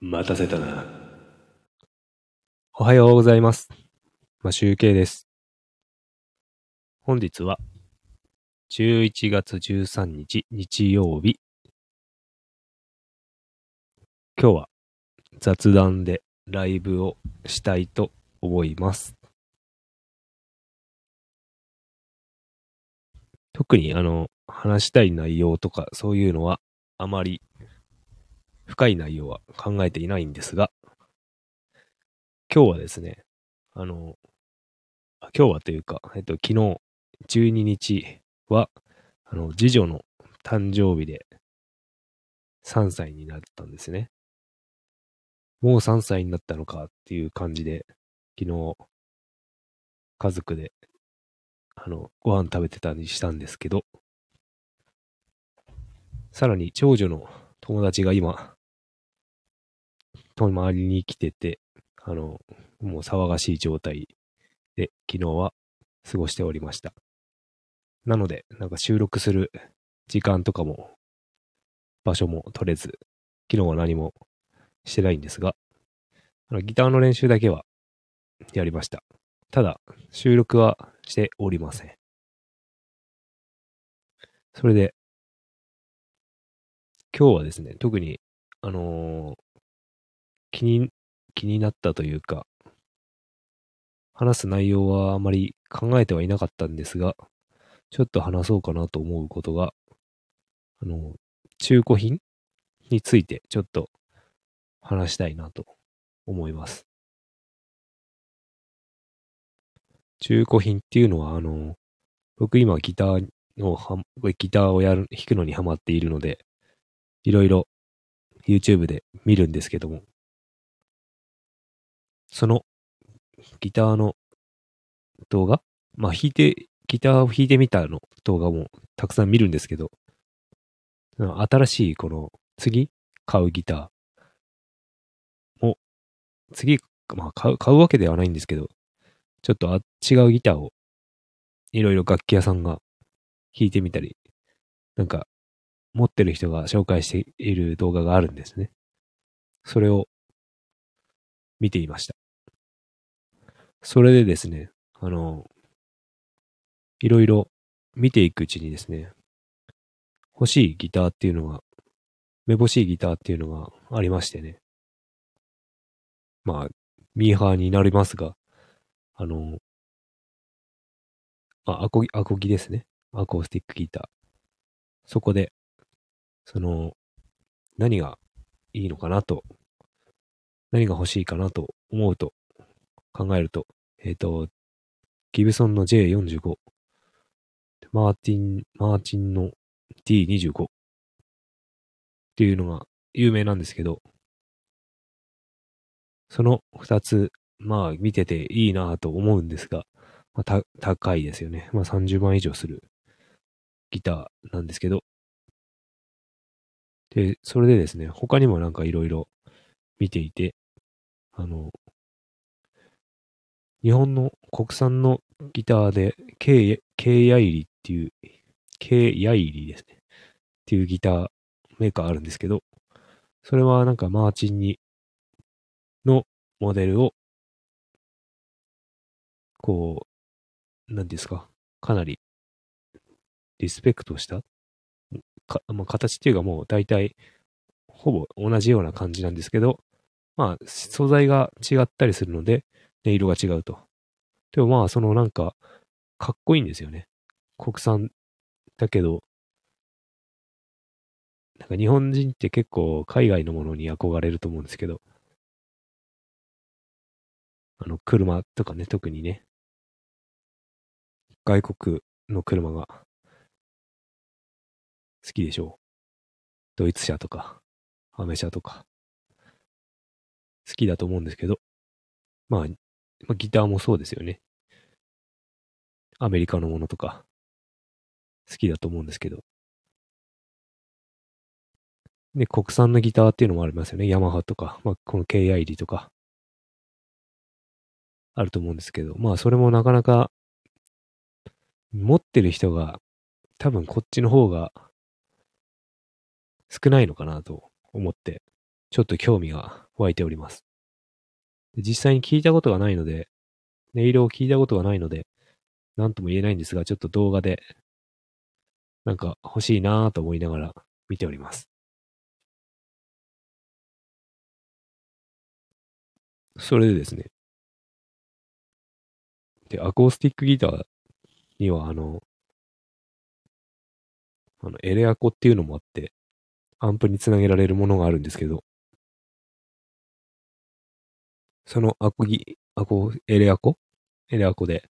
待たせたな。おはようございます。ま、集計です。本日は、11月13日日曜日。今日は雑談でライブをしたいと思います。特にあの、話したい内容とかそういうのはあまり深い内容は考えていないんですが、今日はですね、あの、今日はというか、えっと、昨日、12日は、あの、次女の誕生日で、3歳になったんですね。もう3歳になったのかっていう感じで、昨日、家族で、あの、ご飯食べてたりしたんですけど、さらに長女の友達が今、泊りに来てて、あの、もう騒がしい状態で、昨日は過ごしておりました。なので、なんか収録する時間とかも、場所も取れず、昨日は何もしてないんですが、あのギターの練習だけはやりました。ただ、収録はしておりません。それで、今日はですね、特に、あのー気に、気になったというか、話す内容はあまり考えてはいなかったんですが、ちょっと話そうかなと思うことが、あの、中古品についてちょっと話したいなと思います。中古品っていうのは、あの、僕今ギターの、ギターをやる、弾くのにハマっているので、いろいろ YouTube で見るんですけども、そのギターの動画？まあ弾いて、ギターを弾いてみたの動画もたくさん見るんですけど、新しいこの次買うギターも、次、まあ買う、買うわけではないんですけど、ちょっとあ違うギターをいろいろ楽器屋さんが弾いてみたり、なんか持ってる人が紹介している動画があるんですね。それを見ていました。それでですね、あの、いろいろ見ていくうちにですね、欲しいギターっていうのが、めぼしいギターっていうのがありましてね。まあ、ミーハーになりますが、あの、あ、アコギ、アコギですね。アコースティックギター。そこで、その、何がいいのかなと何が欲しいかなと思うと、考えると、えっ、と、ギブソンの J45、マーティン、マーチンの T25 っていうのが有名なんですけど、その二つ、まあ見てていいなと思うんですが、まあ、高いですよね。まあ30万以上するギターなんですけど、で、それでですね、他にもなんかいろいろ見ていて、あの、日本の国産のギターで、K、K ヤイリっていう、K ヤイリですね。っていうギターメーカーあるんですけど、それはなんかマーチンに、のモデルを、こう、なんですか、かなり、リスペクトしたか、まあ、形っていうかもう大体、ほぼ同じような感じなんですけど、まあ、素材が違ったりするので、色が違うと。でもまあ、そのなんか、かっこいいんですよね。国産だけど、なんか日本人って結構海外のものに憧れると思うんですけど、あの、車とかね、特にね、外国の車が好きでしょう。ドイツ車とか、アメ車とか。好きだと思うんですけど、まあ、まあ、ギターもそうですよね。アメリカのものとか、好きだと思うんですけど。で、国産のギターっていうのもありますよね。ヤマハとか、まあ、この KID とか、あると思うんですけど、まあ、それもなかなか、持ってる人が、多分こっちの方が、少ないのかなと思って、ちょっと興味が湧いております。実際に聞いたことがないので、音色を聞いたことがないので、なんとも言えないんですが、ちょっと動画で、なんか欲しいなぁと思いながら見ております。それでですね。で、アコースティックギターには、あの、あの、エレアコっていうのもあって、アンプにつなげられるものがあるんですけど、そのアコギ、アコ、エレアコ？エレアコで、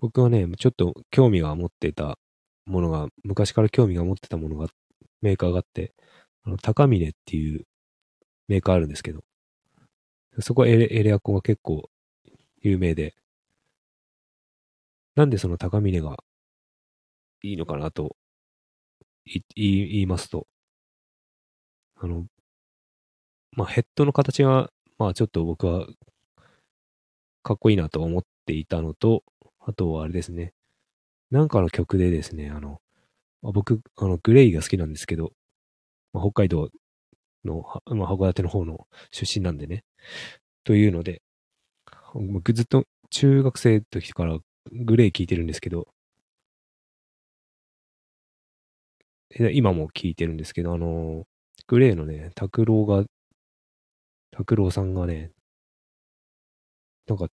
僕はね、ちょっと興味が持ってたものが、昔から興味が持ってたものが、メーカーがあって、あの、高峰っていうメーカーあるんですけど、そこはエレエレアコが結構有名で、なんでその高峰がいいのかなとい言い言いますと、あの、まあ、ヘッドの形が、まあ、ちょっと僕はかっこいいなと思っていたのと、あとはあれですね、なんかの曲でですね、あの、まあ僕、あの、グレイが好きなんですけど、まあ、北海道の、はまあ、函館の方の出身なんでね、というので、僕ずっと中学生の時からグレイ聴いてるんですけど、今も聴いてるんですけど、あの、グレイのね、拓郎が、拓郎さんがね、なんか、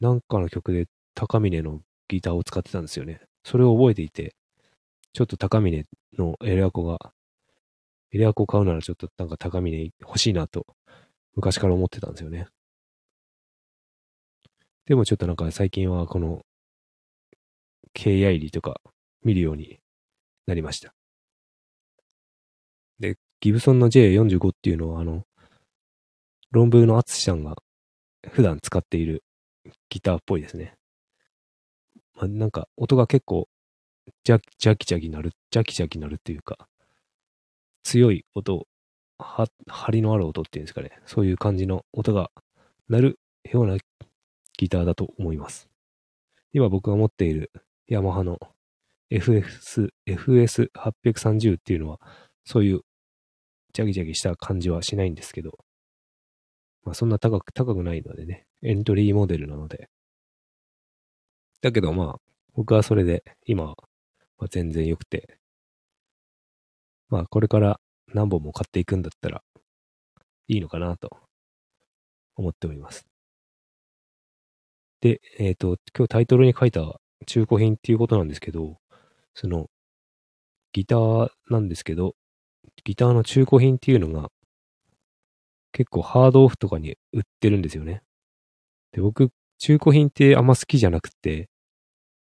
なんかの曲で高峰のギターを使ってたんですよね。それを覚えていて、ちょっと高峰のエレアコが、エレアコ買うならちょっとなんか高峰欲しいなと、昔から思ってたんですよね。でもちょっとなんか最近はこの、KI とか見るようになりました。で、ギブソンの J45 っていうのはあの、論文の淳さんが普段使っているギターっぽいですね。まあ、なんか音が結構ジャジャキジャキなる、ジャキジャキなるっていうか、強い音、は、張りのある音っていうんですかね。そういう感じの音が鳴るようなギターだと思います。今僕が持っているヤマハの FS、FS830 っていうのは、そういうジャキジャキした感じはしないんですけど、まあそんな高く、高くないのでね、エントリーモデルなので。だけどまあ、僕はそれで今はま全然良くて、まあこれから何本も買っていくんだったらいいのかなと思っております。で、えっ、と、今日タイトルに書いた中古品っていうことなんですけど、その、ギターなんですけど、ギターの中古品っていうのが、結構ハードオフとかに売ってるんですよね。で、僕、中古品ってあんま好きじゃなくて、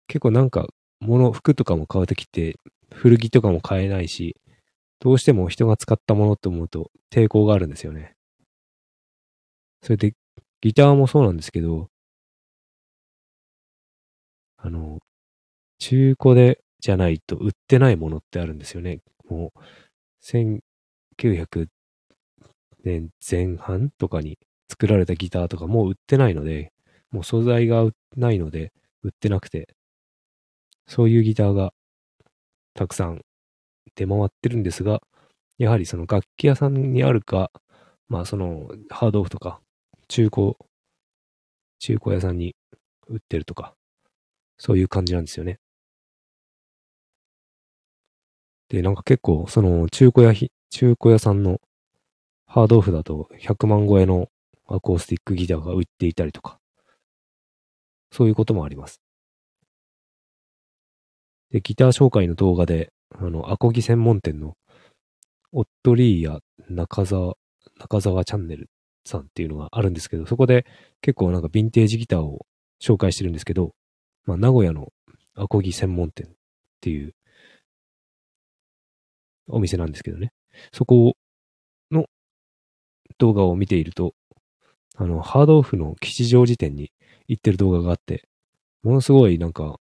結構なんか、物、服とかも買うときって、古着とかも買えないし、どうしても人が使ったものって思うと抵抗があるんですよね。それで、ギターもそうなんですけど、あの、中古でじゃないと売ってないものってあるんですよね。もう、1900年前半とかに作られたギターとかもう売ってないので、もう素材がないので売ってなくて、そういうギターがたくさん出回ってるんですが、やはりその楽器屋さんにあるか、まあそのハードオフとか中古、中古屋さんに売ってるとか、そういう感じなんですよね。で、なんか結構その中古屋、中古屋さんのハードオフだと100万超えのアコースティックギターが売っていたりとか、そういうこともあります。で、ギター紹介の動画で、あの、アコギ専門店のオットリーや中澤、中澤チャンネルさんっていうのがあるんですけど、そこで結構なんかヴィンテージギターを紹介してるんですけど、まあ、名古屋のアコギ専門店っていうお店なんですけどね。そこの動画を見ていると、あの、ハードオフの吉祥寺店に行ってる動画があって、ものすごいなんか、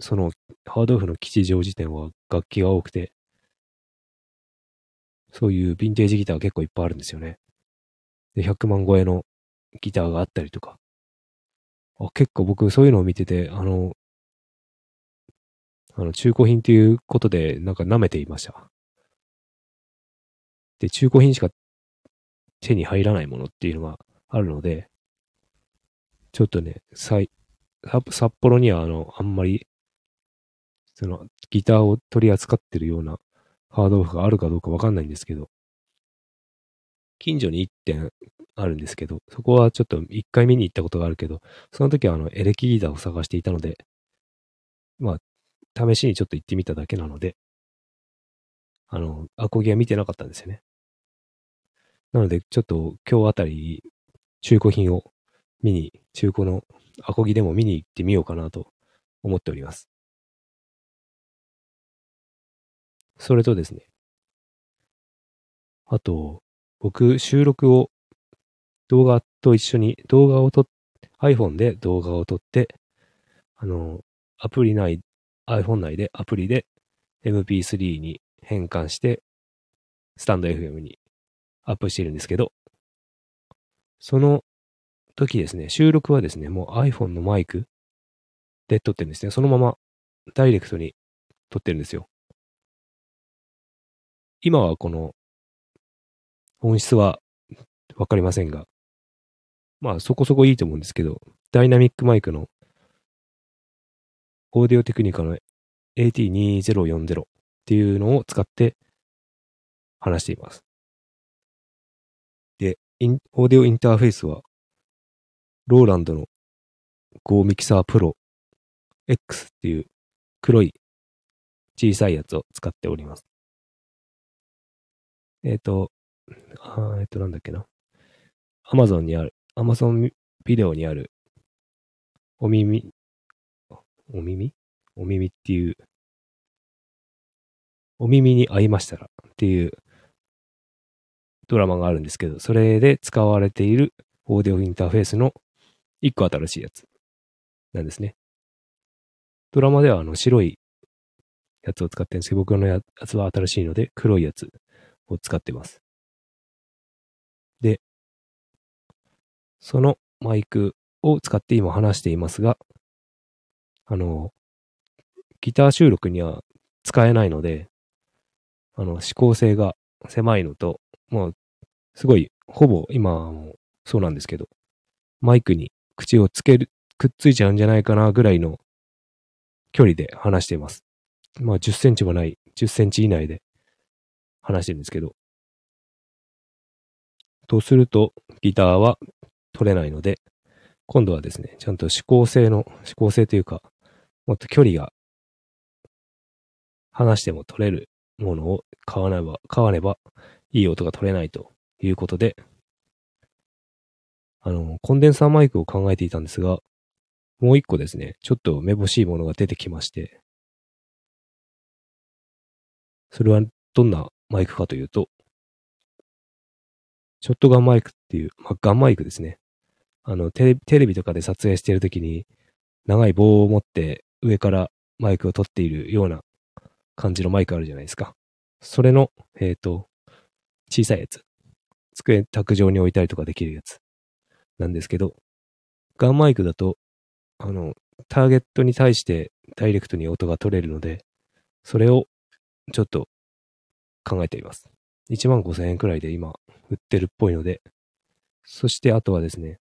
そのハードオフの吉祥寺店は楽器が多くて、そういうヴィンテージギター結構いっぱいあるんですよね。で、100万超えのギターがあったりとか。あ結構僕そういうのを見てて、あの、あの、中古品っていうことで、なんか舐めていました。で、中古品しか手に入らないものっていうのがあるので、ちょっとね、札幌にはあの、あんまり、その、ギターを取り扱ってるようなハードオフがあるかどうかわかんないんですけど、近所に1点あるんですけど、そこはちょっと1回見に行ったことがあるけど、その時はあの、エレキギターを探していたので、まあ、試しにちょっと行ってみただけなので、あの、アコギは見てなかったんですよね。なので、ちょっと今日あたり、中古品を見に、中古のアコギでも見に行ってみようかなと思っております。それとですね。あと、僕、収録を動画と一緒に動画を撮っ、iPhone で動画を撮って、あの、アプリ内、iPhone 内でアプリで MP3 に変換して、スタンド FM にアップしているんですけど、その時ですね、収録はですね、もう iPhone のマイクで撮ってるんですね。そのままダイレクトに撮ってるんですよ。今はこの音質はわかりませんが、まあそこそこいいと思うんですけど、ダイナミックマイクのオーディオテクニカの AT2040 っていうのを使って話しています。オーディオインターフェースは、ローランドの Go Mixer Pro X っていう黒い小さいやつを使っております。えっ、ー、と、あえっ、ー、と、なんだっけな。Amazon にある、Amazon ビデオにある、お耳、お耳？お耳っていう、お耳に合いましたらっていうドラマがあるんですけど、それで使われているオーディオインターフェースの一個新しいやつなんですね。ドラマではあの白いやつを使ってるんですけど、僕のやつは新しいので黒いやつを使ってます。で、そのマイクを使って今話していますが、あの、ギター収録には使えないので、あの、指向性が狭いのと、もう、すごい、ほぼ今もそうなんですけど、マイクに口をつける、くっついちゃうんじゃないかなぐらいの距離で話しています。まあ10センチもない、10センチ以内で話してるんですけど。とすると、ギターは取れないので、今度はですね、ちゃんと指向性の、指向性というか、もっと距離が、話しても取れるものを買わねば、買わねばいい音が取れないということで、あの、コンデンサーマイクを考えていたんですが、もう一個ですね、ちょっとめぼしいものが出てきまして、それはどんなマイクかというと、ショットガンマイクっていう、まあ、ガンマイクですね。あのテレ、ビとかで撮影しているときに、長い棒を持って上からマイクを取っているような感じのマイクあるじゃないですか。それの、えっ、ー、と、小さいやつ。机、卓上に置いたりとかできるやつ。なんですけど、ガンマイクだと、あの、ターゲットに対してダイレクトに音が取れるので、それをちょっと考えています。1万5千円くらいで今売ってるっぽいので、そしてあとはですね、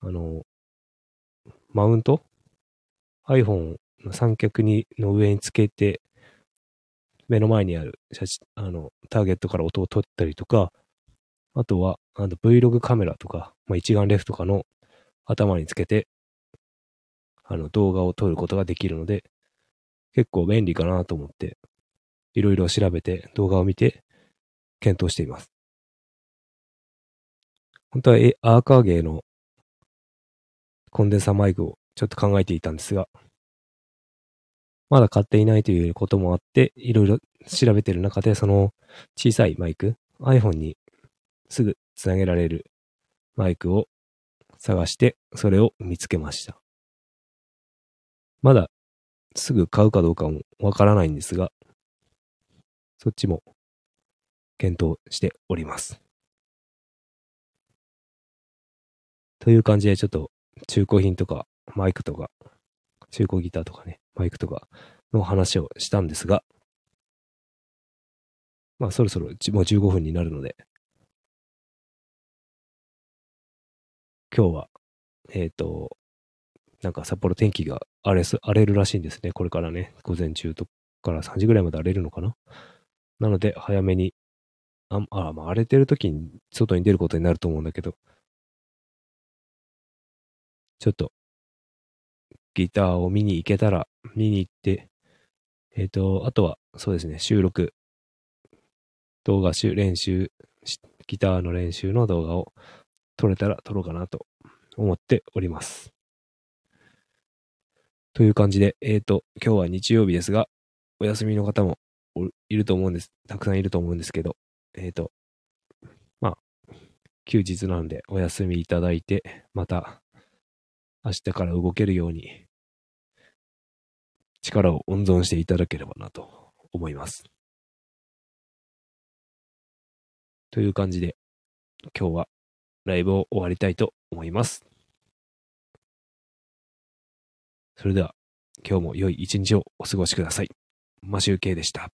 あの、マウント？iPhone の三脚にの上につけて、目の前にある写真、あの、ターゲットから音を取ったりとか、あとは、あの Vlog カメラとか、まあ、一眼レフとかの頭につけて、あの、動画を撮ることができるので、結構便利かなと思って、いろいろ調べて、動画を見て、検討しています。本当はえアーカーゲーのコンデンサーマイクをちょっと考えていたんですが、まだ買っていないということもあって、いろいろ調べてる中で、その小さいマイク、iPhone にすぐつなげられるマイクを探して、それを見つけました。まだすぐ買うかどうかもわからないんですが、そっちも検討しております。という感じでちょっと中古品とかマイクとか中古ギターとかね、マイクとかの話をしたんですが、まあそろそろもう15分になるので、今日は、えっ、と、なんか札幌天気が荒れす、荒れるらしいんですね。これからね、午前中とから3時ぐらいまで荒れるのかな。なので、早めに、あ、あまあ、荒れてる時に外に出ることになると思うんだけど、ちょっと、ギターを見に行けたら、見に行って、えっ、と、あとは、そうですね、収録、動画、練習、ギターの練習の動画を撮れたら撮ろうかなと思っております。という感じで、えっ、と、今日は日曜日ですが、お休みの方もいると思うんです。たくさんいると思うんですけど、えっ、と、まあ、休日なんでお休みいただいて、また明日から動けるように力を温存していただければなと思います。という感じで、今日はライブを終わりたいと思います。それでは、今日も良い一日をお過ごしください。マシュウケイでした。